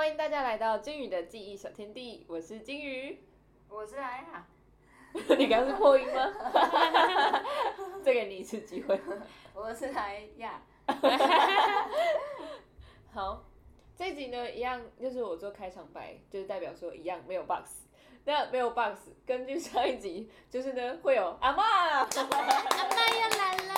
欢迎大家来到金鱼的记忆小天地，我是金鱼。我是来呀，你刚刚是破音吗？再给你一次机会。我是来呀。好，这一集呢，一样就是我做开场白，就是代表说一样没有 box。那没有 box，根据上一集，就是呢会有阿妈，阿妈又来了，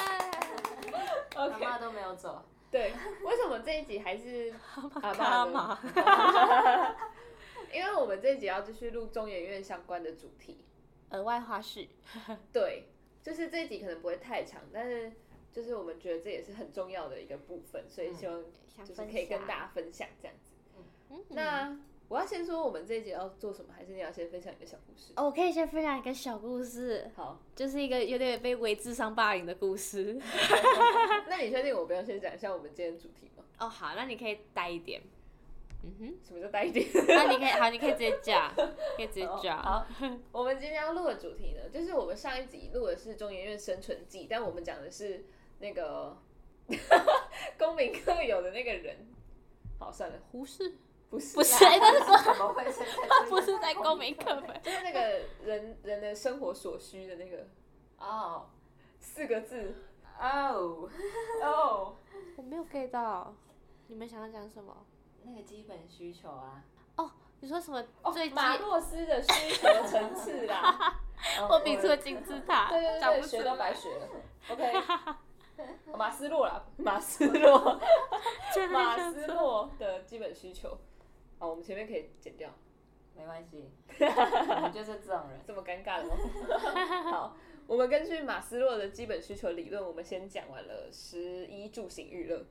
阿妈都没有走，对，为什么这一集还是 阿卡嬷呢？因为我们这一集要继续录中研院相关的主题。额外花絮，对，就是这一集可能不会太长，但是就是我们觉得这也是很重要的一个部分，所以希望就是可以跟大家分享这样子。那我要先说我们这一节要做什么，还是你要先分享一个小故事？哦，我可以先分享一个小故事，好，就是一个有点被微智商霸凌的故事。那你确定我不要先讲一下我们今天的主题吗？哦，好，那你可以带一点。嗯哼，什么叫带一点？那你可以好，你可以直接讲，可以直接讲。好，我们今天要录的主题呢，就是我们上一集录的是中研院生存记，但我们讲的是那个公民课有的那个人。好，算了，胡适不是，不是，是公，怎么会是在他 不是在公民课本。就是那个人人的生活所需的那个哦四个字哦，哦。我没有 get 到，你们想要讲什么？那个基本需求啊，哦你说什么哦最基？马洛斯的需求层次啦，我比出了金字塔，对对对，学都白。学了。OK，马斯洛啦，马斯洛，马斯洛的基本需求。好，我们前面可以剪掉，没关系，我们就是这种人。这么尴尬的吗？好，我们根据马斯洛的基本需求理论，我们先讲完了食衣住行娱乐，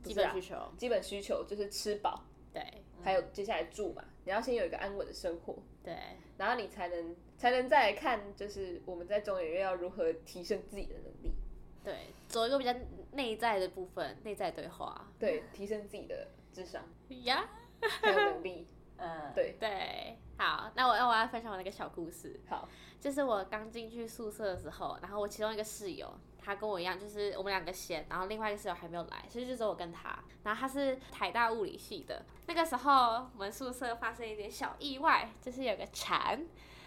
不是啊基本需求，基本需求就是吃饱，对还有接下来住嘛，你要先有一个安稳的生活，对。然后你才能才能再来看，就是我们在中研院要如何提升自己的能力，对，走一个比较内在的部分，内在对话。对，提升自己的智商呀，还有能力，嗯，对，对，好，那我那我要分享我那个小故事，好，就是我刚进去宿舍的时候，然后我其中一个室友，他跟我一样，就是我们两个先，然后另外一个室友还没有来，所以就只有我跟他。然后他是台大物理系的，那个时候我们宿舍发生一点小意外，就是有个蝉，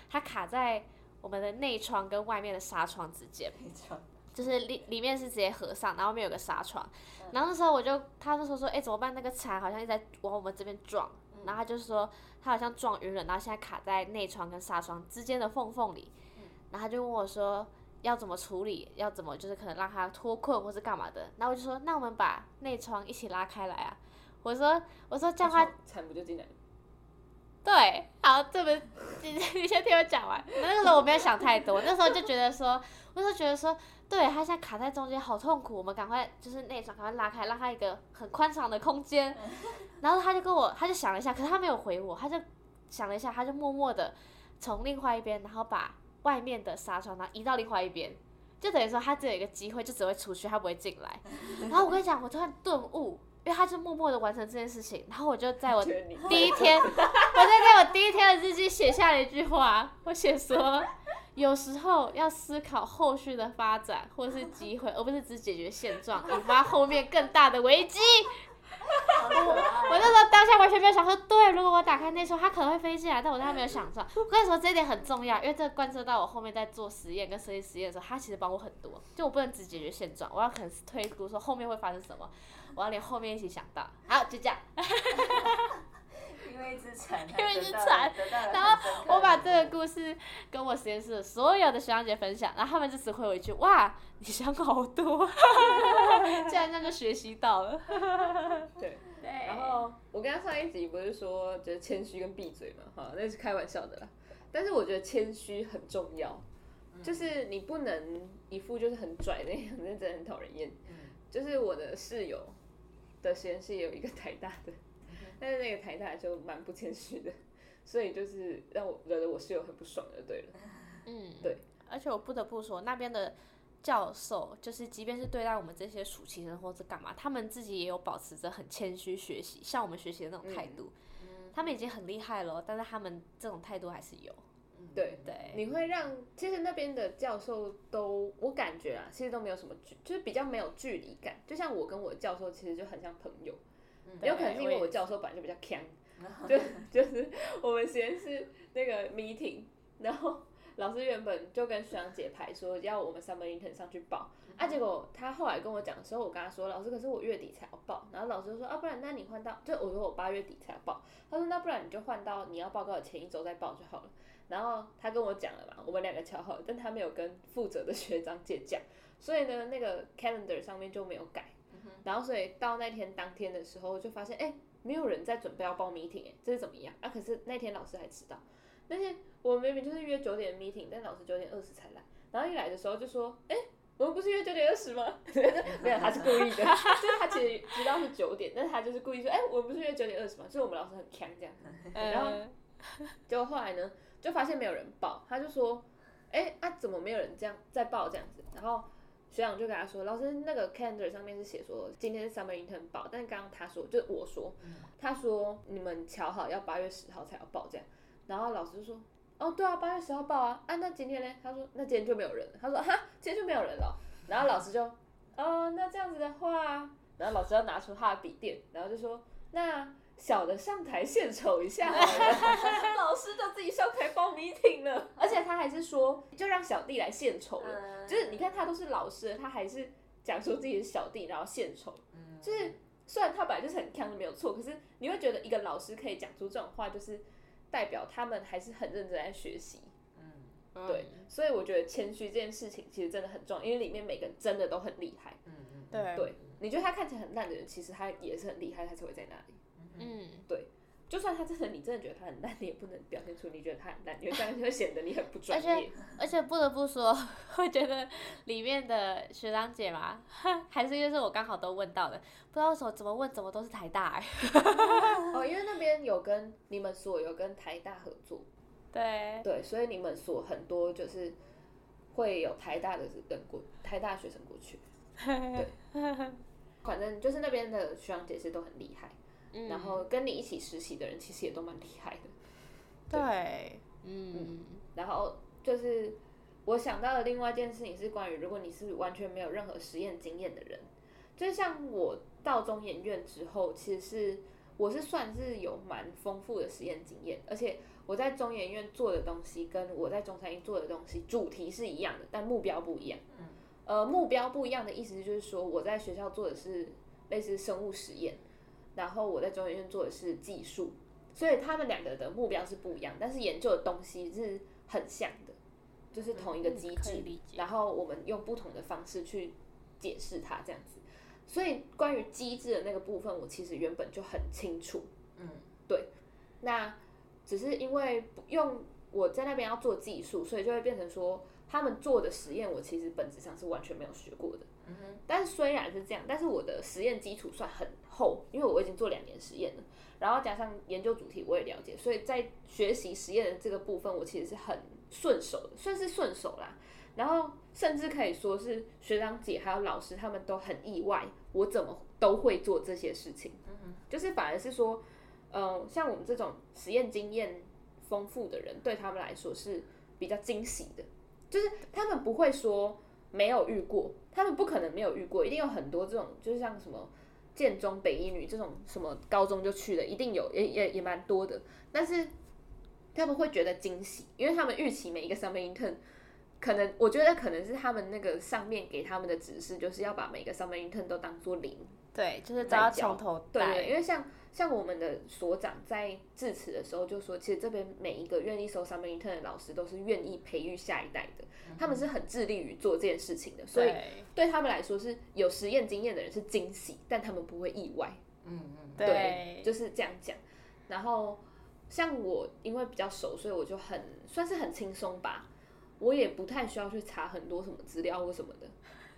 它卡在我们的内窗跟外面的纱窗之间。没错，就是里里面是直接合上，然后后面有个纱窗，然后那时候我就他那时候说，哎、怎么办？那个蝉好像一直在往我们这边撞，然后他就说他好像撞晕了，然后现在卡在内窗跟纱窗之间的缝缝里，然后他就问我说要怎么处理，要怎么就是可能让他脱困或是干嘛的，然后我就说那我们把内窗一起拉开来啊，我说我说这样的话惨不就进来了？对，好，这不，你 你先听我讲完。那个时候我没有想太多，那时候就觉得说，那时候觉得说，对他现在卡在中间好痛苦，我们赶快就是内窗赶快拉开，让他一个很宽敞的空间。然后他就跟我，他就想了一下，可是他没有回我，他就想了一下，他就默默的从另外一边，然后把外面的纱窗然后移到另外一边，就等于说他只有一个机会，就只会出去，他不会进来。然后我跟你讲，我突然顿悟，因为他就默默的完成这件事情，然后我就在我第一天，我在在我第一天的日记写下了一句话，我写说，有时候要思考后续的发展或是机会，而不是只解决现状，引发后面更大的危机。我我那时候当下完全没有想说，对，如果我打开那窗，它可能会飞进来，但我当时没有想到。我跟你说这一点很重要，因为这贯彻到我后面在做实验跟设计实验的时候，它其实帮我很多。就我不能只解决现状，我要可能是推估说后面会发生什么，我要连后面一起想到。好，就这样。因为一只蝉，因为一只然后我把这的个故事跟我实验室的所有的学长姐分享，然后他们就只回我一句：“哇，你想好多。”竟然这样就学习到了。对。对，然后我跟他上一集不是说就是谦虚跟闭嘴嘛，哈，那是开玩笑的啦。但是我觉得谦虚很重要，就是你不能一副就是很拽那样，那真的很讨人厌。嗯就是我的室友的实验室也有一个台大的，但是那个台大就蛮不谦虚的，所以就是让我惹得我室友很不爽就对了。嗯，对。而且我不得不说，那边的教授，就是即便是对待我们这些暑期生或者干嘛，他们自己也有保持着很谦虚学习，像我们学习的那种态度。他们已经很厉害了，但是他们这种态度还是有。对，对，你会让其实那边的教授都，我感觉啊，其实都没有什么距，就是比较没有距离感。就像我跟我的教授其实就很像朋友，对有可能是因为我教授本来就比较强，就 就是我们实验室那个 meeting，然后老师原本就跟学长姐排说要我们 summer intern 上去报，啊，结果他后来跟我讲的时候，我跟他说，老师，可是我月底才要报，然后老师就说，啊，不然那你换到，就我说我八月底才要报，他说那不然你就换到你要报告的前一周再报就好了。然后他跟我讲了嘛，我们两个敲好，但他没有跟负责的学长姐讲，所以呢，那个 calendar 上面就没有改。然后所以到那天当天的时候，就发现哎，没有人在准备要报 meeting，哎，这是怎么样？啊，可是那天老师还迟到。那天我们明明就是约九点 meeting，但老师九点二十才来。然后一来的时候就说，哎，我们不是约九点二十吗？没有，他是故意的，就是他其实知道是九点，但是他就是故意说，哎，我们不是约九点二十吗？就是我们老师很强这样。然后结果后来呢？就发现没有人报，他就说：“哎啊，怎么没有人这样在报这样子？”然后学长就跟他说：“老师，那个 calendar 上面是写说今天是 summer intern 报，但刚刚他说，就我说，他说你们瞧好要八月十号才要报这样。”然后老师就说：“哦，对啊，八月十号报啊。啊，那今天呢？”他说：“那今天就没有人。”他说：“哈，今天就没有人了。”然后老师就：“哦，那这样子的话，然后老师要拿出他的笔电，然后就说：那。”小的上台献丑一下，老师就自己上台报谜题了，而且他还是说，就让小弟来献丑了。就是你看他都是老师，他还是讲说自己是小弟，然后献丑。就是虽然他本来就是很强的没有错，可是你会觉得一个老师可以讲出这种话，就是代表他们还是很认真在学习。嗯，对，所以我觉得谦虚这件事情其实真的很重要，因为里面每个人真的都很厉害。嗯嗯，对，对，你觉得他看起来很烂的人，其实他也是很厉害，他才会在那里。嗯，对，就算他真的，你真的觉得他很烂，你也不能表现出你觉得他很烂，因为这样就会显得你很不专业。而且，而且不得不说，我觉得里面的学长姐嘛，还是因为是我刚好都问到的，不知道为什么怎么问怎么都是台大哎。哦，因为那边有跟你们所有跟台大合作，对对，所以你们所很多就是会有台大的人过，台大学生过去。对，反正就是那边的学长姐是都很厉害。然后跟你一起实习的人其实也都蛮厉害的，对，嗯，然后就是我想到的另外一件事情是关于，如果你是完全没有任何实验经验的人，就像我到中研院之后，其实是我是算是有蛮丰富的实验经验，而且我在中研院做的东西跟我在中山医做的东西主题是一样的，但目标不一样。嗯，呃，目标不一样的意思就是说，我在学校做的是类似生物实验。然后我在中研院做的是技术，所以他们两个的目标是不一样，但是研究的东西是很像的，就是同一个机制。然后我们用不同的方式去解释它，这样子。所以关于机制的那个部分，我其实原本就很清楚。嗯，对。那只是因为用我在那边要做技术，所以就会变成说，他们做的实验，我其实本质上是完全没有学过的。但是虽然是这样，但是我的实验基础算很厚，因为我已经做两年实验了，然后加上研究主题我也了解，所以在学习实验的这个部分，我其实是很顺手的，算是顺手啦。然后甚至可以说是学长姐还有老师他们都很意外，我怎么都会做这些事情。嗯就是反而是说，嗯，像我们这种实验经验丰富的人，对他们来说是比较惊喜的，就是他们不会说。没有遇过，他们不可能没有遇过，一定有很多这种，就是像什么建中、北一女这种什么高中就去的，一定有，也也也蛮多的。但是他们会觉得惊喜，因为他们预期每一个 summer intern，可能我觉得可能是他们那个上面给他们的指示，就是要把每个 summer intern 都当做零。对，就是都要从头对，因为像像我们的所长在致辞的时候就说，其实这边每一个愿意收 summer intern 的老师都是愿意培育下一代的，他们是很致力于做这件事情的，所以对他们来说是有实验经验的人是惊喜，但他们不会意外。嗯嗯，对，就是这样讲。然后像我因为比较熟，所以我就很算是很轻松吧，我也不太需要去查很多什么资料或什么的。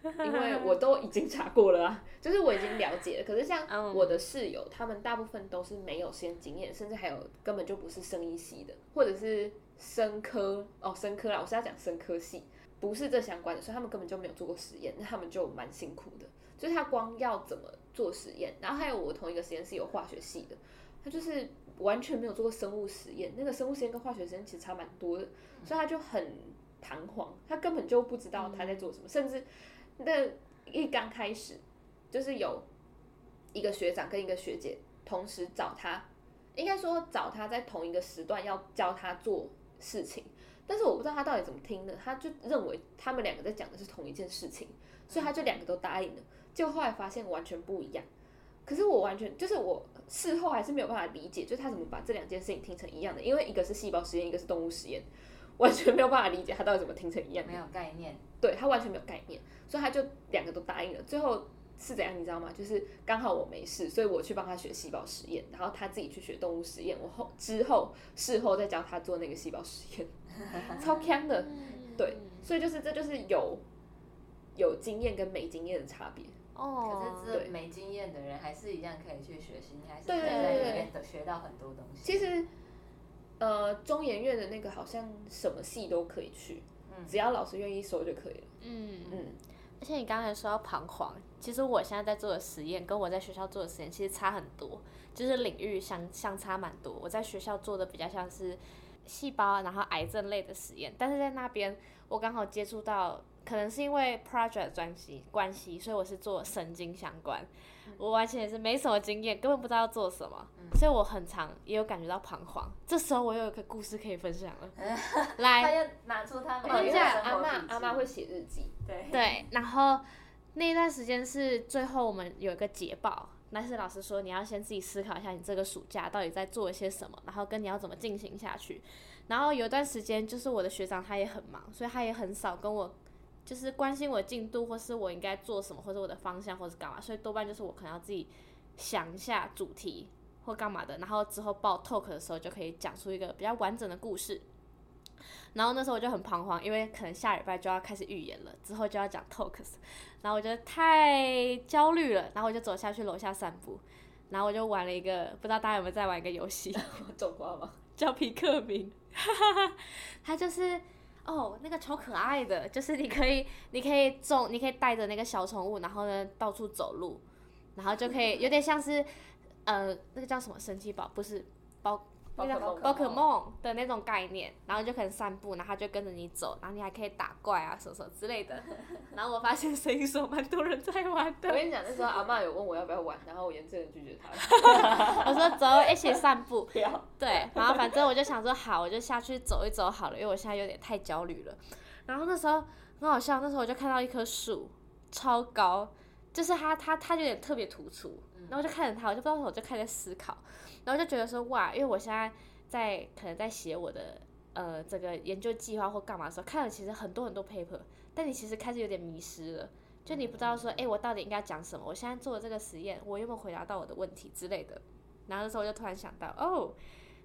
因为我都已经查过了啊，就是我已经了解了。可是像我的室友，他们大部分都是没有实验经验，甚至还有根本就不是生医系的，或者是生科哦，生科啦，我是要讲生科系，不是这相关的，所以他们根本就没有做过实验，那他们就蛮辛苦的。就是他光要怎么做实验，然后还有我同一个实验室有化学系的，他就是完全没有做过生物实验，那个生物实验跟化学实验其实差蛮多的，所以他就很彷徨，他根本就不知道他在做什么，甚至。那一刚开始，就是有一个学长跟一个学姐同时找他应该说找他在同一个时段要教他做事情，但是我不知道他到底怎么听的，他就认为他们两个在讲的是同一件事情，所以他就两个都答应了，结果后来发现完全不一样。可是我完全就是我事后还是没有办法理解，就是他怎么把这两件事情听成一样的，因为一个是细胞实验，一个是动物实验，完全没有办法理解他到底怎么听成一样没。有概念，对他完全没有概念，所以他就两个都答应了。最后是怎样，你知道吗？就是刚好我没事，所以我去帮他学细胞实验，然后他自己去学动物实验。我后之后事后再教他做那个细胞实验，超强的。对，所以就是这就是有有经验跟没经验的差别。哦，可是对这没经验的人还是一样可以去学习，你还是可对以在里对对面的学到很多东西。其实，呃，中研院的那个好像什么系都可以去，嗯只要老师愿意收就可以了。嗯嗯，而且你刚才说到彷徨，其实我现在在做的实验跟我在学校做的实验其实差很多，就是领域相相差蛮多。我在学校做的比较像是细胞，然后癌症类的实验，但是在那边我刚好接触到，可能是因为 project 专系关系，所以我是做神经相关，我完全也是没什么经验，根本不知道要做什么，所以我很常也有感觉到彷徨。这时候我又有一个故事可以分享了，来，他要拿出他每哦，因为一个生阿活笔记妈阿妈会写日记，对。对，然后那一段时间是最后我们有一个捷报，那是老师说你要先自己思考一下你这个暑假到底在做一些什么，然后跟你要怎么进行下去。然后有一段时间就是我的学长他也很忙，所以他也很少跟我就是关心我的进度，或是我应该做什么，或者我的方向，或是干嘛，所以多半就是我可能要自己想一下主题或干嘛的，然后之后报 talk 的时候就可以讲出一个比较完整的故事。然后那时候我就很彷徨，因为可能下礼拜就要开始预演了，之后就要讲 talks，然后我觉得太焦虑了，然后我就走下去楼下散步，然后我就玩了一个，不知道大家有没有在玩一个游戏，种花吗？叫皮克明，它就是哦那个超可爱的，就是你可以你可以种，你可以带着那个小宠物，然后呢到处走路，然后就可以有点像是呃那个叫什么神奇宝，不是包。那个宝可梦的那种概念，然后就可能散步，然后它就跟着你走，然后你还可以打怪啊什么什么之类的。然后我发现声音说蛮多人在玩的，我跟你讲，那时候阿妈有问我要不要玩，然后我严正的拒绝她。我说走一起散步，对，然后反正我就想说好，我就下去走一走好了，因为我现在有点太焦虑了。然后那时候很好笑，那时候我就看到一棵树，超高，就是他他他有点特别突出，然后我就看着他，我就不知道我就开始思考，然后就觉得说哇，因为我现在在可能在写我的呃这个研究计划或干嘛的时候，看了其实很多很多 paper，但你其实开始有点迷失了。就你不知道说，哎、我到底应该讲什么？我现在做的这个实验，我有没有回答到我的问题之类的？然后那时候我就突然想到，哦，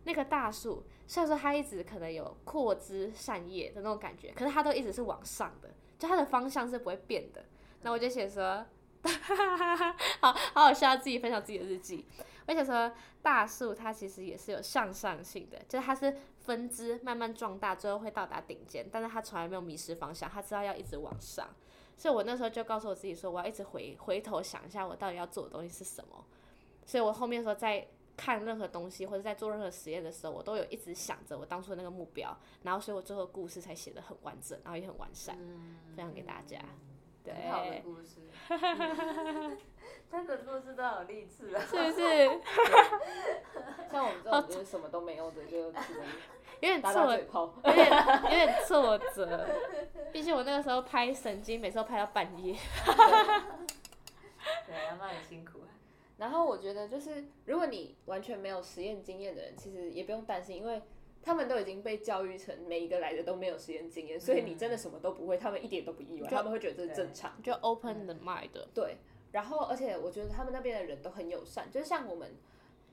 那个大树，虽然说它一直可能有扩枝散叶的那种感觉，可是它都一直是往上的，就它的方向是不会变的。那我就写说，好好好笑，自己分享自己的日记。我想说，大树它其实也是有向上性的，就是它是分支慢慢壮大，最后会到达顶尖，但是它从来没有迷失方向，它知道要一直往上。所以我那时候就告诉我自己说，我要一直回回头想一下，我到底要做的东西是什么。所以我后面说在看任何东西或者在做任何实验的时候，我都有一直想着我当初的那个目标，然后所以我最后故事才写得很完整，然后也很完善，分享给大家。对，很好的故事。他的故事都好励志啊！是不是 像我们这种就是什么都没有的，就只能有点打打挫，嘴炮。有点有点挫折？毕竟我那个时候拍神经，每次都拍到半夜。对，阿妈很辛苦啊。然后我觉得就是，如果你完全没有实验经验的人，其实也不用担心，因为他们都已经被教育成每一个来的都没有实验经验，所以你真的什么都不会，他们一点都不意外，他们会觉得这是正常。就 open the mind，对，然后而且我觉得他们那边的人都很友善，就是像我们，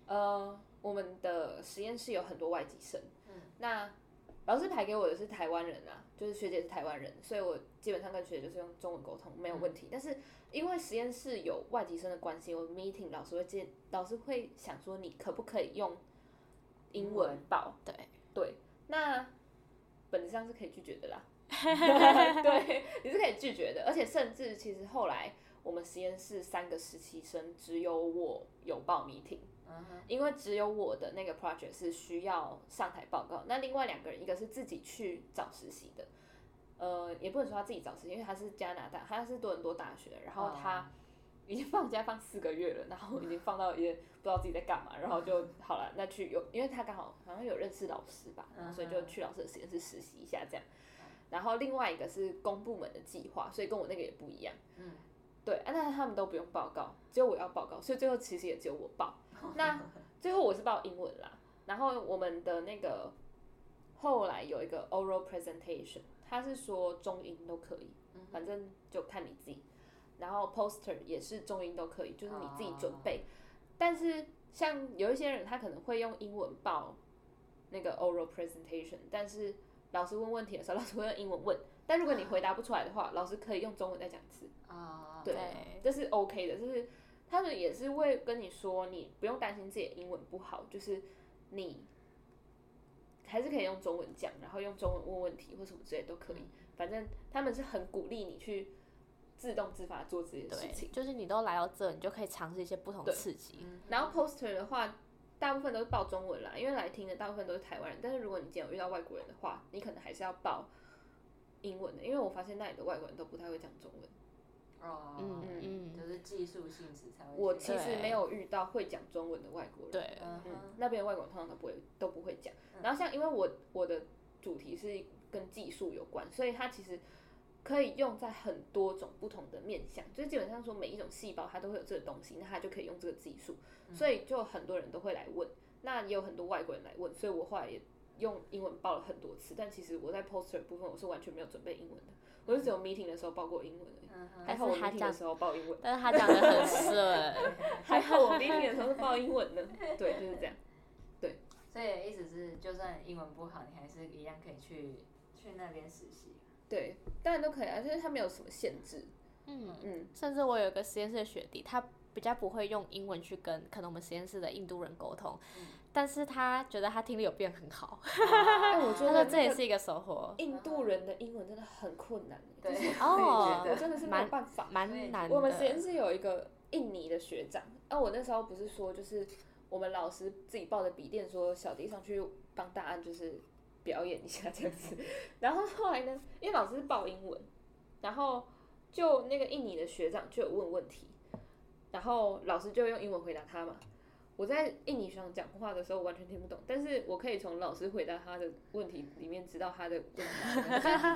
呃，我们的实验室有很多外籍生，嗯那老师排给我的是台湾人啊，就是学姐是台湾人，所以我基本上跟学姐就是用中文沟通没有问题。但是因为实验室有外籍生的关系，我 meeting 老师会见，老师会想说你可不可以用英文报？对对，那本质上是可以拒绝的啦。对，你是可以拒绝的，而且甚至其实后来我们实验室三个实习生，只有我有报 meeting，因为只有我的那个 project 是需要上台报告，那另外两个人一个是自己去找实习的，呃，也不能说他自己找实习，因为他是加拿大，他是多伦多大学，然后他哦已经放假放四个月了，然后已经放到也不知道自己在干嘛，然后就好了，那去有，因为他刚好好像有认识老师吧，然后所以就去老师的实验室实习一下这样。然后另外一个是公部门的计划，所以跟我那个也不一样。嗯，对，啊，但是他们都不用报告，只有我要报告，所以最后其实也只有我报。那最后我是报英文啦，然后我们的那个后来有一个 oral presentation，他是说中英都可以，反正就看你自己。然后 poster 也是中英都可以，就是你自己准备。但是像有一些人，他可能会用英文报那个 oral presentation，但是老师问问题的时候，老师会用英文问。但如果你回答不出来的话，老师可以用中文再讲一次。啊，对，这是 OK 的，就是他们也是会跟你说，你不用担心自己的英文不好，就是你还是可以用中文讲，然后用中文问问题或什么之类都可以。反正他们是很鼓励你去自动自发做这件事情。就是你都来到这，你就可以尝试一些不同刺激。然后 poster 的话，大部分都是报中文啦，因为来听的大部分都是台湾人。但是如果你今天有遇到外国人的话，你可能还是要报英文的，因为我发现那里的外国人都不太会讲中文。哦，嗯嗯就是技术性质才会。我其实没有遇到会讲中文的外国人。对，嗯嗯，那边的外国人通常都不会都不会讲。然后像因为我我的主题是跟技术有关，所以它其实可以用在很多种不同的面向，就是基本上说每一种细胞它都会有这个东西，那它就可以用这个技术，所以就很多人都会来问，那也有很多外国人来问，所以我后来也用英文报了很多次，但其实我在 poster 部分我是完全没有准备英文的，我是只有 meeting 的时候报过英文而已。还好我 meeting 的时候报英文，但是他讲的很顺，还好我 meeting 的时候是报英文的，对，就是这样。对所以意思是，就算英文不好，你还是一样可以去去那边实习。对，当然都可以啊，就是它没有什么限制。嗯嗯，甚至我有一个实验室的学弟，他比较不会用英文去跟可能我们实验室的印度人沟通，但是他觉得他听力有变很好，但我觉得 这也是一个收获，印度人的英文真的很困难，对。就是哦。我真的是没有办法。蛮难的。我们实验室有一个印尼的学长，啊，我那时候不是说就是我们老师自己抱着笔电说小弟上去帮大安就是表演一下这样子，然后后来呢，因为老师是报英文，然后就那个印尼的学长就有问问题，然后老师就用英文回答他嘛。我在印尼学长讲话的时候完全听不懂，但是我可以从老师回答他的问题里面知道他的问题，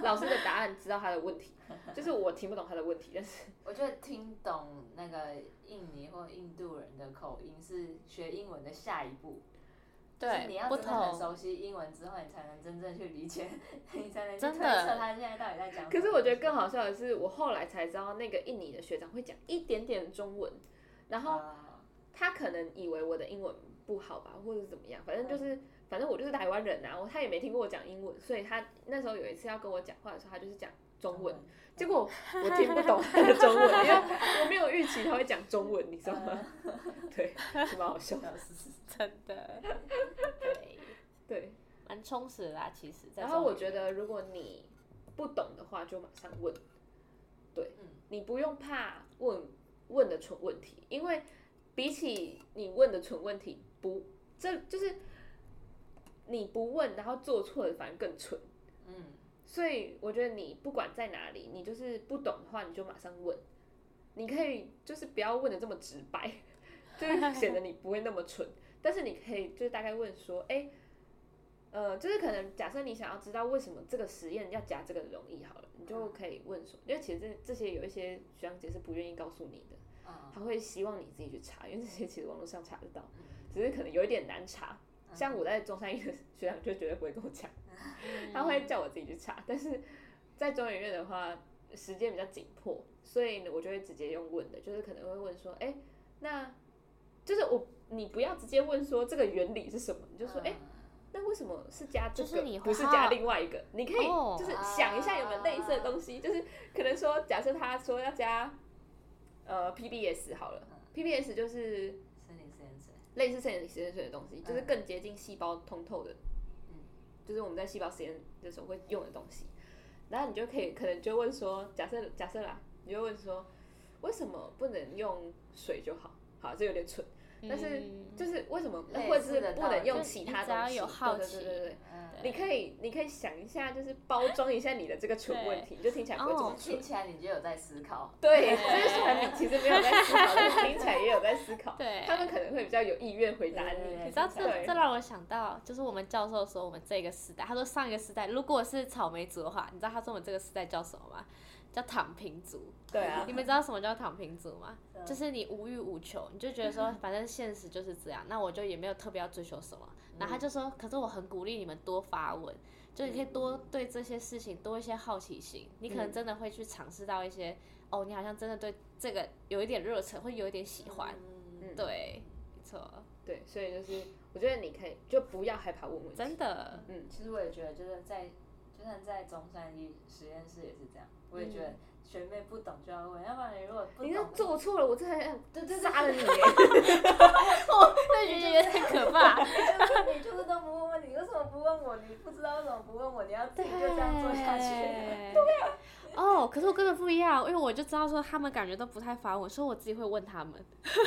老师的答案知道他的问题，就是我听不懂他的问题，但是我觉得听懂那个印尼或印度人的口音是学英文的下一步。就是你要不真的很，熟悉英文之后，你才能真正去理解，你才能去推真的测他现在到底在讲什么。可是我觉得更好笑的是，我后来才知道那个印尼的学长会讲一点点中文，然后啊他可能以为我的英文不好吧，或者是怎么样，反正就是，反正我就是台湾人啊，我他也没听过我讲英文，所以他那时候有一次要跟我讲话的时候，他就是讲中文，结果 我听不懂他的中文，因为我没有预期他会讲中文，你知道吗？对，是蛮好笑。的。真的，对，对，蛮充实的啦，其实。然后我觉得如果你不懂的话，就马上问，对，嗯。你不用怕问问的蠢问题，因为比起你问的蠢问题，不，这就是你不问，然后做错了，反而更蠢。嗯，所以我觉得你不管在哪里，你就是不懂的话，你就马上问。你可以就是不要问的这么直白，就是显得你不会那么蠢。但是你可以就是大概问说，哎、呃，就是可能假设你想要知道为什么这个实验要加这个溶液好了，你就可以问说，因为其实这这些有一些学长姐是不愿意告诉你的，啊他会希望你自己去查，因为这些其实网络上查得到，只是可能有一点难查。像我在中山医的学长就绝对不会跟我讲，他会叫我自己去查。但是在中研院的话，时间比较紧迫，所以呢，我就会直接用问的，就是可能会问说，哎、那就是我你不要直接问说这个原理是什么，你就说，哎、那为什么是加这个，就是你不是加另外一个？你可以哦就是想一下有没有类似的东西，就是可能说，假设他说要加呃 PBS 好了，PBS 就是。类似生理实验水的东西，就是更接近细胞通透的，就是我们在细胞实验的时候会用的东西。然后你就可以可能就问说，假设假设啦，你就问说，为什么不能用水就好？好，这有点蠢。但是嗯就是为什么类或者是不能用其他你只要东西？有好对对奇对对对，嗯你可以你可以想一下，就是包装一下你的这个蠢问题，就听起来不会这么哦蠢听。起来你就有在思考。对，对就是虽然你其实没有在思考，但是听起来也有在思考。对他们可能会比较有意愿回答你。你知道这这让我想到，就是我们教授说我们这个时代，他说上一个时代如果是草莓族的话，你知道他说我们这个时代叫什么吗？叫躺平族。对啊你，们知道什么叫躺平族吗？就是你无欲无求，你就觉得说 反正现实就是这样，那我就也没有特别要追求什么。然后他就说，可是我很鼓励你们多发问，就你可以多对这些事情多一些好奇心，你可能嗯真的会去尝试到一些，哦，你好像真的对这个有一点热忱，会有一点喜欢。嗯，对，没错，对，所以就是我觉得你可以就不要害怕问问题。真的，嗯，其实我也觉得，就是在就算在中山医实验室也是这样，我也觉得学妹不懂就要问，要不然你如果不你懂这做错了，我真的很对对对杀了你耶！我也觉得有点可怕。就是你就是都不问问你，为什么不问我？你不知道为什么不问我？你要自己就这样做下去。对 啊。哦，可是我跟的不一样，因为我就知道说他们感觉都不太烦我，所以我自己会问他们。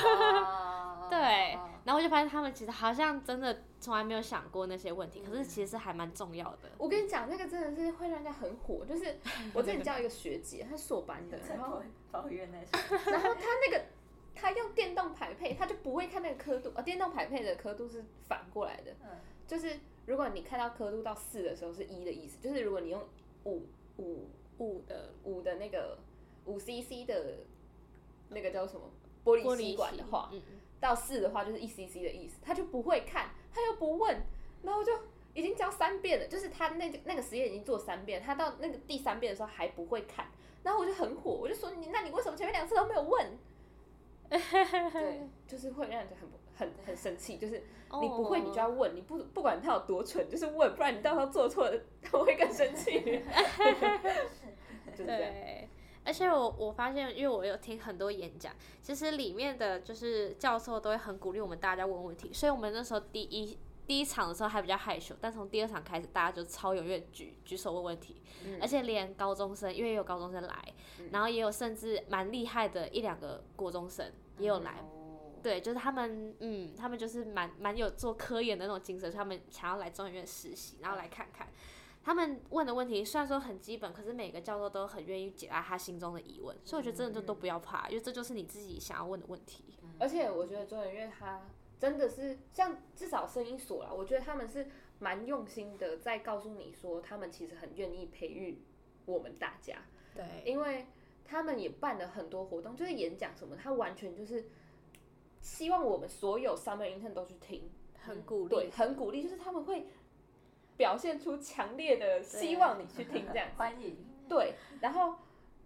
哦 对，然后我就发现他们其实好像真的从来没有想过那些问题，可是其实是还蛮重要的。我跟你讲，那个真的是会让人家很火。就是我之前教一个学姐，她是我班的，然后抱怨那些。然后她那个她用电动排配，她就不会看那个刻度，呃，电动排配的刻度是反过来的，嗯就是如果你看到刻度到四的时候是一的意思，就是如果你用五五五的五的那个五 CC 的那个叫什么？玻璃吸管的话，到四的话就是一 CC 的意思，他就不会看，他又不问，然后就已经教三遍了，就是他那个那个实验已经做三遍，他到那个第三遍的时候还不会看，然后我就很火，我就说你，那你为什么前面两次都没有问？对，就是会让人很很很生气，就是你不会你就要哦问，你不不管他有多蠢，就是问，不然你到时候做错了，他会更生气。就是这样。对，而且我我发现，因为我有听很多演讲，其实里面的就是教授都会很鼓励我们大家问问题，所以我们那时候第一第一场的时候还比较害羞，但从第二场开始，大家就超踊跃举举手问问题，嗯而且连高中生，因为也有高中生来，然后也有甚至蛮厉害的一两个国中生也有来。哦对，就是他们，嗯，他们就是蛮蛮有做科研的那种精神，他们想要来中研院实习，然后来看看。他们问的问题虽然说很基本，可是每个教授都很愿意解答他心中的疑问，所以我觉得真的就都不要怕，因为这就是你自己想要问的问题。而且我觉得中研院它真的是像至少声音所啦，我觉得他们是蛮用心的，在告诉你说他们其实很愿意培育我们大家，对，因为他们也办了很多活动，就是演讲什么，他完全就是希望我们所有 summer intern 都去听，很鼓励，对，很鼓励，就是他们会表现出强烈的希望你去听这样子。欢迎。对，然后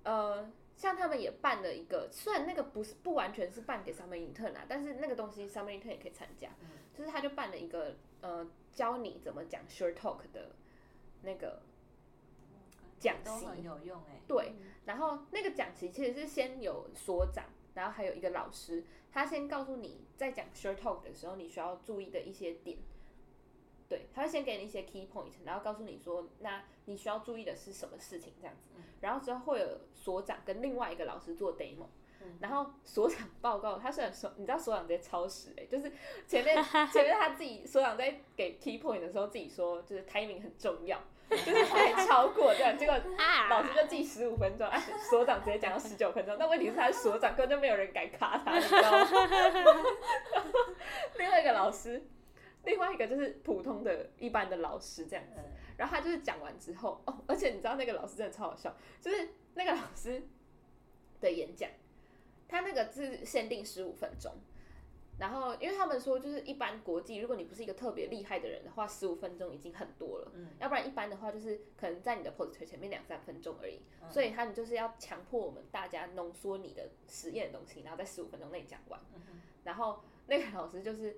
呃，像他们也办了一个，虽然那个不是不完全是办给 summer intern 啊，但是那个东西 summer intern 也可以参加，就是他就办了一个呃，教你怎么讲 short talk 的那个讲习，都很有用哎。对，然后那个讲题其实是先有所长，然后还有一个老师，他先告诉你在讲 short talk 的时候你需要注意的一些点。对，他会先给你一些 key point，然后告诉你说，那你需要注意的是什么事情这样子。然后之后会有所长跟另外一个老师做 demo，、然后所长报告，他虽然说，你知道所长直接超时哎、就是前面 前面他自己所长在给 key point 的时候自己说，就是 timing 很重要，就是还超过这样，结果啊老师就记十五分钟，啊，所长直接讲到十九分钟。那问题是他是所长，根本就没有人敢卡他，你知道吗？另外一个老师，另外一个就是普通的一般的老师这样子。然后他就是讲完之后，哦，而且你知道那个老师真的超好笑，就是那个老师的演讲，他那个是限定十五分钟。然后，因为他们说，就是一般国际，如果你不是一个特别厉害的人的话，十五分钟已经很多了。嗯要不然一般的话，就是可能在你的 poster 前面两三分钟而已。嗯所以他们就是要强迫我们大家浓缩你的实验的东西，然后在十五分钟内讲完。然后那个老师就是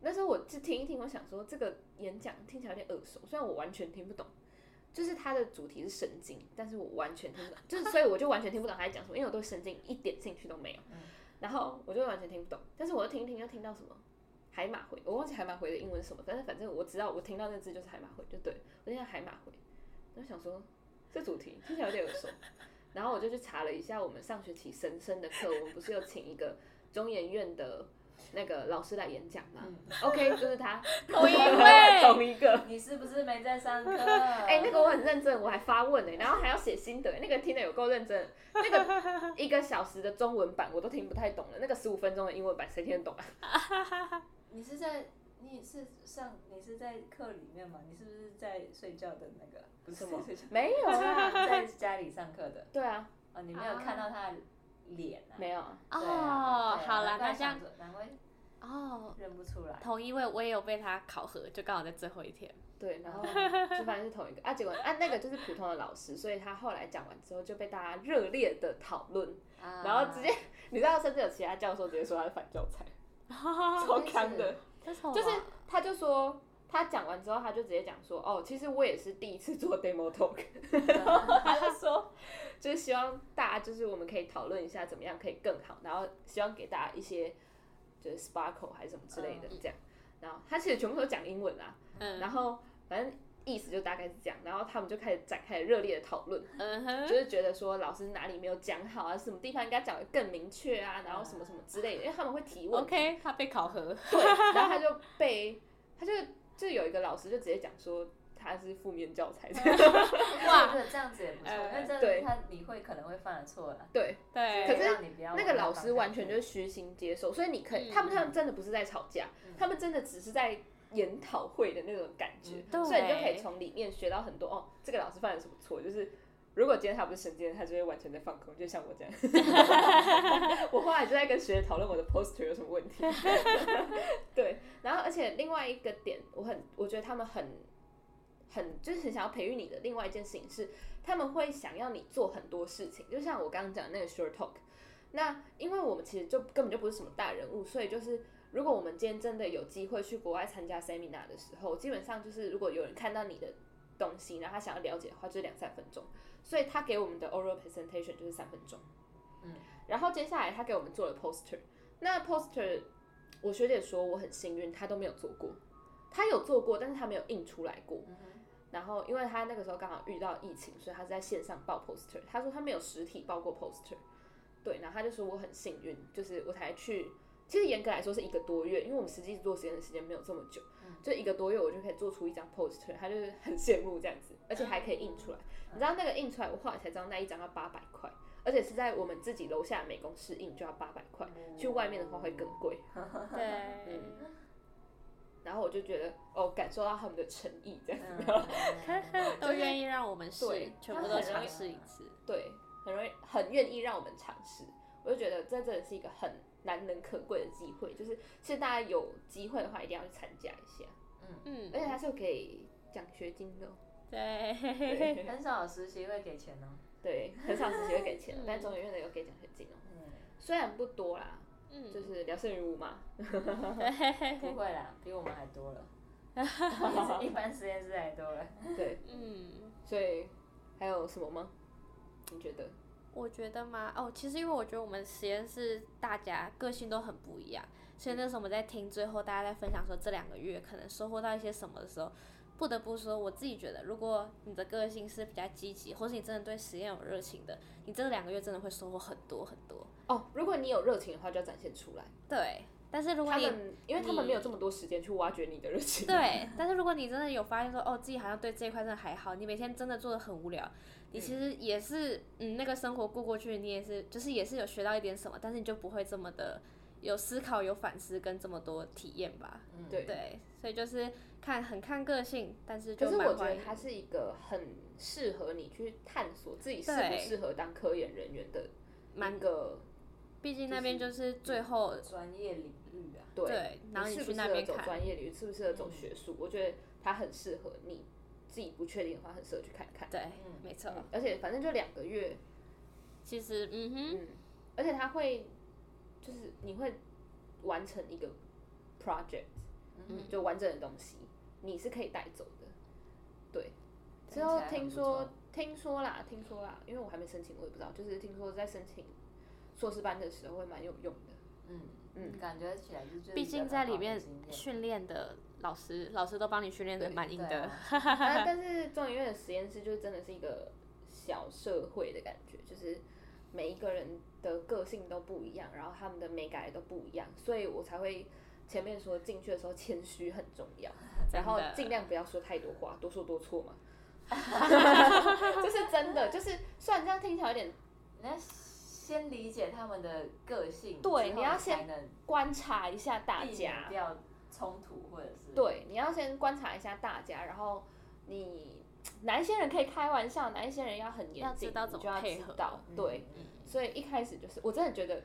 那时候我就听一听，我想说这个演讲听起来有点耳熟，虽然我完全听不懂。就是它的主题是神经，但是我完全听不懂，就是所以我就完全听不懂他在讲什么，因为我对神经一点兴趣都没有。然后我就完全听不懂，但是我又听一听，又听到什么海马回，我忘记海马回的英文是什么，但是反正我知道我听到那字就是海马回，就对我听到海马回，我就想说这主题听起来有点耳熟，然后我就去查了一下我们上学期神生的课，我们不是有请一个中研院的那个老师来演讲嘛。嗯 OK，就是他，同一位 同一个。你是不是没在上课？哎、那个我很认真，我还发问呢、然后还要写心得、那个听得有够认真。那个一个小时的中文版我都听不太懂了，那个十五分钟的英文版谁听得懂啊？你是在你是上你是在课里面吗？你是不是在睡觉的那个？不是什么睡觉没有啊，在家里上课的对啊，哦，你没有看到他的脸啊？没有。哦，好了，那这样哦，认不出来。同一位我也有被他考核，就刚好在最后一天。对，然后 就反正是同一个啊，结果啊那个就是普通的老师，所以他后来讲完之后就被大家热烈的讨论，啊。然后直接你知道甚至有其他教授直接说他是反教材，超坑的，就是他就说他讲完之后他就直接讲说哦，其实我也是第一次做 demo talk，然 后他就说就是希望大家就是我们可以讨论一下怎么样可以更好，然后希望给大家一些就是 sparkle 还是什么之类的这样，然后他其实全部都讲英文啊，嗯。然后反正意思就大概是这样，然后他们就开始展开热烈的讨论，嗯哼，就是觉得说老师哪里没有讲好啊，什么地方应该讲的更明确啊，然后什么什么之类的，因为他们会提问。OK，他被考核。对，然后他就被他就就有一个老师就直接讲说他是负面教材，哇，我觉得这样子也不错，呃因为这对。是他你会可能会犯的错了。对，对，可是那个老师完全就就是虚心接受，所以你可以，嗯他们他们真的不是在吵架，他们真的只是在研讨会的那种感觉，对。所以你就可以从里面学到很多哦，这个老师犯了什么错，就是。如果今天他不是神经，他就会完全在放空，就像我这样。我后来就在跟学姐讨论我的 poster 有什么问题。对，然后而且另外一个点，我很我觉得他们很很就是很想要培育你的另外一件事情是，他们会想要你做很多事情，就像我刚刚讲的那个 short talk。那因为我们其实就根本就不是什么大人物，所以就是如果我们今天真的有机会去国外参加 seminar 的时候，基本上就是如果有人看到你的东西，然后他想要了解的话，就是两三分钟。所以他给我们的 oral presentation 就是三分钟。嗯，然后接下来他给我们做了 poster，那 poster 我学姐说我很幸运，她都没有做过，她有做过，但是她没有印出来过。嗯然后，因为他那个时候刚好遇到疫情，所以他是在线上报 poster。他说他没有实体报过 poster，对，然后他就说我很幸运，就是我才去，其实严格来说是一个多月，因为我们实际做实验的时间没有这么久，就一个多月我就可以做出一张 poster，他就是很羡慕这样子，而且还可以印出来。你知道那个印出来，我后来才知道那一张要八百块，而且是在我们自己楼下美工室印就要八百块，去外面的话会更贵。对，嗯然后我就觉得哦，感受到他们的诚意这样子。嗯 都愿意让我们试对，全部都尝试一次。对，很容易很愿意让我们尝试。我就觉得这真的是一个很难能可贵的机会，就是其实大家有机会的话一定要去参加一下，嗯而，且它是有给奖学金的哦、对，很少有实习会给钱哦。对，很少实习会给钱，嗯但中研院的有给奖学金哦、嗯，虽然不多啦，嗯，就是聊胜于无嘛。不会啦，比我们还多了，一般实验室还多了。对，嗯，所以还有什么吗？你觉得？我觉得吗？哦，其实因为我觉得我们实验室大家个性都很不一样，所以那时候我们在听最后大家在分享说这两个月可能收获到一些什么的时候，不得不说我自己觉得，如果你的个性是比较积极，或是你真的对实验有热情的，你这两个月真的会收获很多很多。哦，如果你有热情的话，就要展现出来。对，但是如果你他们，因为他们没有这么多时间去挖掘你的热情。对，但是如果你真的有发现说，哦，自己好像对这一块真的还好，你每天真的做的很无聊，你其实也是，嗯，那个生活过过去，你也是，就是也是有学到一点什么，但是你就不会这么的有思考、有反思跟这么多体验吧？嗯，对对，所以就是看很看个性，但是可就是我觉得它是一个很适合你去探索自己适不适合当科研人员的蛮个毕竟那边就是最后专业领域啊。对，对，然后你你去那边看，专业领域，适不适合走学术？我觉得它很适合你自己不确定的话，很适合去看看。对，嗯没错。嗯，而且反正就两个月，其实，嗯哼，嗯，而且他会就是你会完成一个 project，嗯就完整的东西，你是可以带走的。对，之后听说听说啦，听说啦，因为我还没申请，我也不知道。就是听说在申请硕士班的时候会蛮有用的。嗯嗯嗯，感觉起来就是毕竟在里面训训练的老师，老师都帮你训练的蛮硬的。但是中研院的实验室就真的是一个小社会的感觉，就是每一个人的个性都不一样，然后他们的美感也都不一样，所以我才会前面说进去的时候谦虚很重要，然后尽量不要说太多话，多说多错嘛。就是真的，就是虽然这样听起来有点，你要先理解他们的个性，对，你要先观察一下大避免家，掉冲突或者是对，你要先观察一下大家，然后你哪一些人可以开玩笑，哪一些人要很严谨，要知道怎你就要么配合知道，对。嗯所以一开始就是，我真的觉得，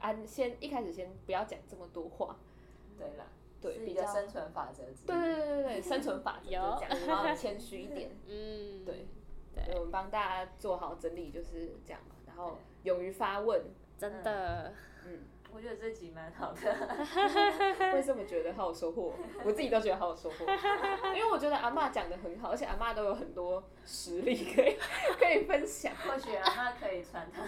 安先一开始先不要讲这么多话，对啦，对，比较生存法则。对对对对对，生存法则有。就这样，然后谦虚一点，嗯，对，对。对，我们帮大家做好整理就是这样嘛，然后勇于发问，真的，嗯，我觉得这集蛮好的，我也这么觉得，好有收获，我自己都觉得好有收获，因为我觉得阿妈讲的很好，而且阿妈都有很多实力可以可以分享，或许阿妈可以传他。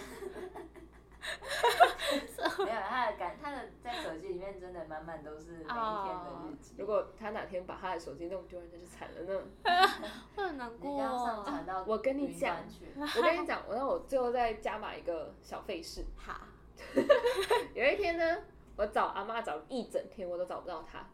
没有，他的感，他的在手机里面真的满满都是每一天的日记。如果他哪天把他的手机弄丢了，那就惨了呢。会很难你过我跟你云讲，我跟你讲，我让我最后再加码一个小费事。好，有一天呢，我找阿妈找一整天，我都找不到她。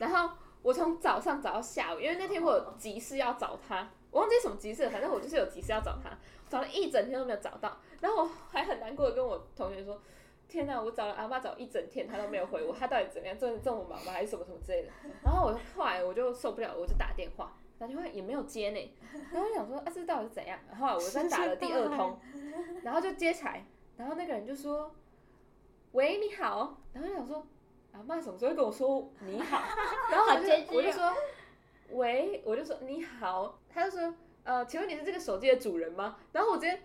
然后我从早上找到下午，因为那天我有急事要找她，我忘记什么急事了，反正我就是有急事要找她，找了一整天都没有找到。然后我还很难过的跟我同学说：“天哪，我找了阿妈找一整天，她都没有回我，她到底怎么样？真的这么忙吗？还是什么什么之类的？”然后我后来我就受不了，我就打电话。打电话也没有接呢，然后我想说啊，这到底是怎样？然后来我再打了第二通，然后就接起来，然后那个人就说：“喂，你好。”然后我想说，阿妈什么时候会跟我说你好？然后我就我就说：“喂，我就说你好。”他就说：“呃，请问你是这个手机的主人吗？”然后我直接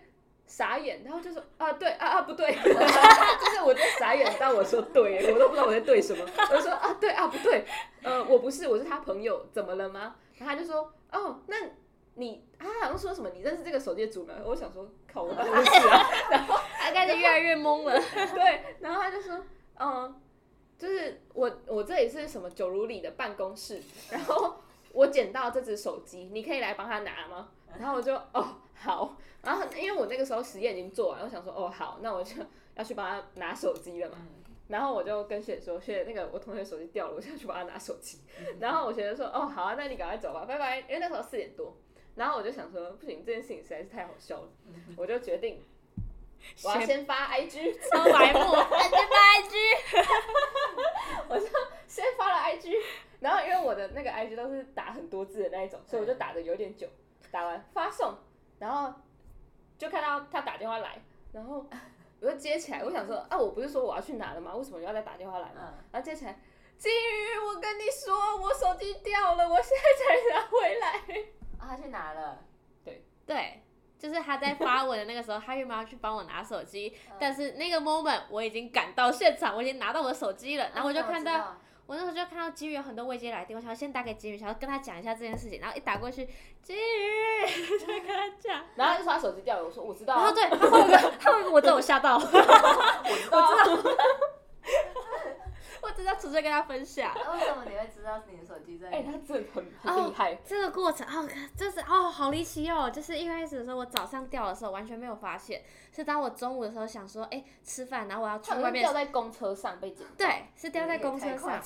傻眼，然后就说：“啊，对啊啊，不对。”就是我在傻眼，当我说对，我都不知道我在对什么。我就说：“啊，对啊，不对，呃，我不是，我是他朋友，怎么了吗？”然后他就说：“哦，那你他好像说什么你认识这个手机的主人？”我想说：“靠，我当然是啊。”他开始越来越懵了。对，然后他就说，嗯，就是我我这里是什么九如里的办公室，然后我捡到这只手机，你可以来帮他拿吗？然后我就哦好，然后因为我那个时候实验已经做完，我想说哦好，那我就要去帮他拿手机了嘛。嗯然后我就跟学姐说，学姐那个我同学手机掉了，我现在去帮他拿手机。然后我学姐说，哦好啊，那你赶快走吧，拜拜。因为那时候四点多，然后我就想说，不行，这件事情实在是太好笑了，我就决定我要先发 IG。超白目，那就发 IG。我就先发了 IG，然后因为我的那个 IG 都是打很多字的那一种，所以我就打的有点久，打完发送，然后就看到他打电话来，然后我就接起来，我想说啊，我不是说我要去拿了吗？为什么要再打电话来呢？嗯，然后接起来，金鱼，我跟你说，我手机掉了，我现在才拿回来。啊，他去拿了，对。对，就是他在发文的那个时候，他原本要去帮我拿手机，嗯。但是那个 moment 我已经赶到现场，我已经拿到我的手机了，然后我就看到。啊我那时候就看到金鱼有很多未接来电，我想要先打给金鱼，想要跟他讲一下这件事情，然后一打过去，金鱼 就跟他讲，然后他就说他手机掉了，我说我知道、啊，然后对，他回我个，他回我，这我吓到，我知道、啊，我只是要纯粹跟他分享。那为什么你会知道你的手机在？哎、他真的很很厉害。这个过程哦，就是哦，好离奇哦！就是一开始的时候，我早上掉的时候完全没有发现，是当我中午的时候想说，哎，吃饭，然后我要去外面像掉，在公车上被捡。对，是掉在公车上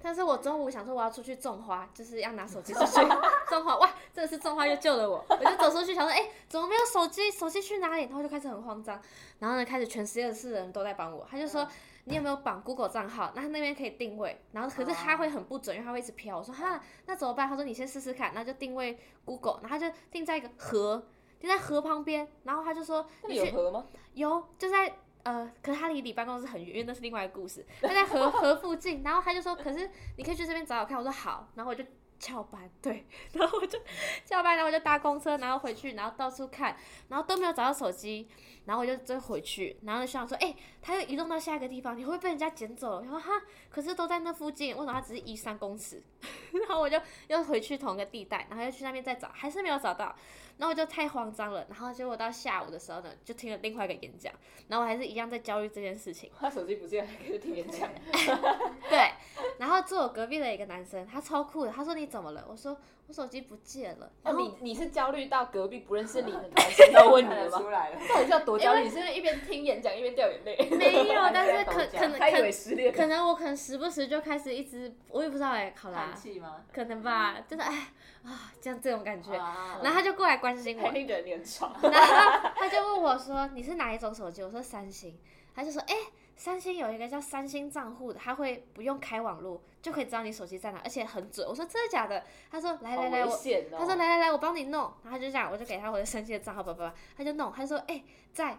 但是我中午想说我要出去种花，就是要拿手机出去 种花，哇，真的是种花又救了我。我就走出去想说，哎、怎么没有手机？手机去哪里？然后就开始很慌张。然后呢，开始全实验室的人都在帮我。他就说，你有没有绑 Google 账号？那他那边可以定位。然后可是他会很不准，因为他会一直飘。我说哈，那怎么办？他说你先试试看。然后就定位 Google，然后他就定在一个河，定在河旁边。然后他就说，有河吗？有，就在呃，可是他离你办公室很远，因为那是另外一个故事。他在河河附近，然后他就说，可是你可以去这边找找看。我说好，然后我就翘班，对，然后我就翘班，然后我就搭公车，然后回去，然后到处看，然后都没有找到手机，然后我就再回去，然后就想说，哎、他又移动到下一个地方，你会不会被人家捡走了？我说哈，可是都在那附近，为什么他只是移三公尺？然后我就又回去同一个地带，然后又去那边再找，还是没有找到。然后我就太慌张了，然后结果到下午的时候呢，就听了另外一个演讲，然后我还是一样在焦虑这件事情。他手机不见了，还可以听演讲。对，然后坐我隔壁的一个男生，他超酷的，他说你怎么了？我说我手机不见了。哦，你你是焦虑到隔壁不认识你的男生 要问你了吗？得出来了。到底是要多焦虑？你是不是一边听演讲一边掉眼泪？没有，但是可可能可可能我可能时不时就开始一直，我也不知道哎，好啦叹，气吗？可能吧，就是哎啊这样这种感觉。啊然后他就过来关心我。然后他就问我说：“你是哪一种手机？”我说：“三星。”他就说：“哎、三星有一个叫三星账户的，他会不用开网络就可以知道你手机在哪，而且很准。”我说：“真的假的？”他说：“来来来，我。”哦！他说：“来来来，我帮你弄。”然后他就这样，我就给他我的三星的账号，叭叭叭，他就弄。他就说：“哎、在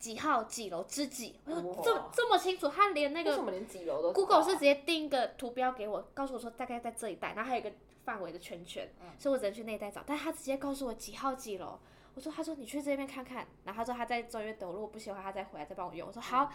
几号几楼之几？”我说：“这么这么清楚？”他连那个为什么连几楼都 Google 是直接定一个图标给我，告诉我说大概在这一带，然后还有一个范围的圈圈，所以我只能去那一带找。但他直接告诉我几号几楼，我说他说你去这边看看，然后他说他在中院等我，如果不喜欢他再回来再帮我用。我说好，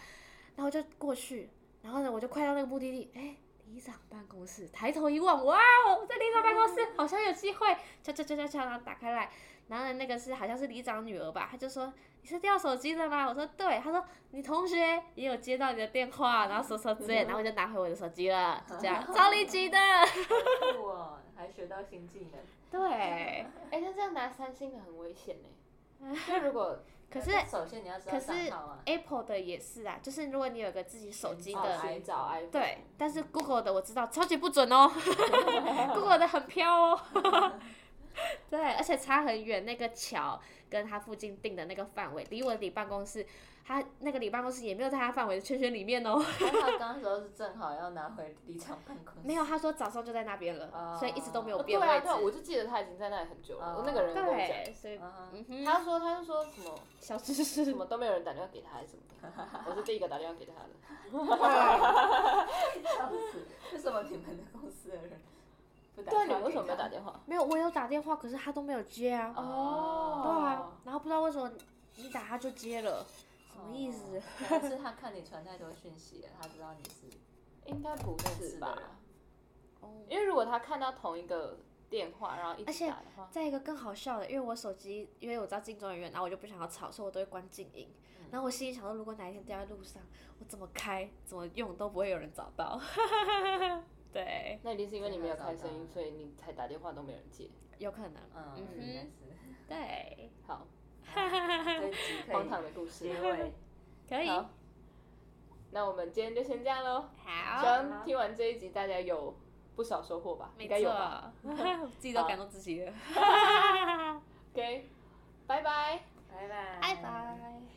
然后就过去，然后呢我就快到那个目的地，哎。里长办公室，抬头一望，哇哦，在里长办公室好像有机会，敲敲敲敲敲，然后打开来，然后呢那个是好像是里长女儿吧，她就说你是掉手机了吗？我说对，她说你同学也有接到你的电话，然后说说之类，然后我就拿回我的手机了，就这样，超离奇的。好酷哦，还学到新技能。对，哎，那这样拿三星的很危险呢。就如果可是首先你要知道可是。Apple 的也是啊，就是如果你有个自己手机哦的，寻找 iPhone，对，但是 Google 的我知道超级不准哦，Google 的很飘哦。对，而且差很远，那个桥跟它附近定的那个范围，离我离办公室，他那个里办公室也没有在他范围的圈圈里面哦。刚刚时候是正好要拿回离场办公室。没有，他说早上就在那边了，哦所以一直都没有哦变位置。对啊对啊，我就记得他已经在那里很久了。那个人跟我讲，对，所以嗯嗯哼，他说他就说什么 小知识什么都没有人打电话给他还是什么的，我是第一个打电话给他的。笑死！为什么你们的公司的人不打对啊，电话你为什么没有给他打电话？没有，我有打电话，可是他都没有接啊。哦对啊，然后不知道为什么你打他就接了，什么意思？哦可能是他看你传太多讯息了，他知道你是应该不认是吧。哦，因为如果他看到同一个电话，然后一而且起打的话，再一个更好笑的，因为我手机，因为我知道进中人院，然后我就不想要吵，所以我都会关静音。然后我心里想说，如果哪一天掉在路上，我怎么开、怎么用都不会有人找到。对，那一定是因为你没有开声音，所以你才打电话都没人接。有可能。嗯，嗯应该，是。对，好，这集可以荒唐的故事结。尾。可以。好，那我们今天就先这样喽。好希望听完这一集大家有不少收获吧？应没该有吧，自己都感动自己了。？OK，拜拜。拜拜。拜拜。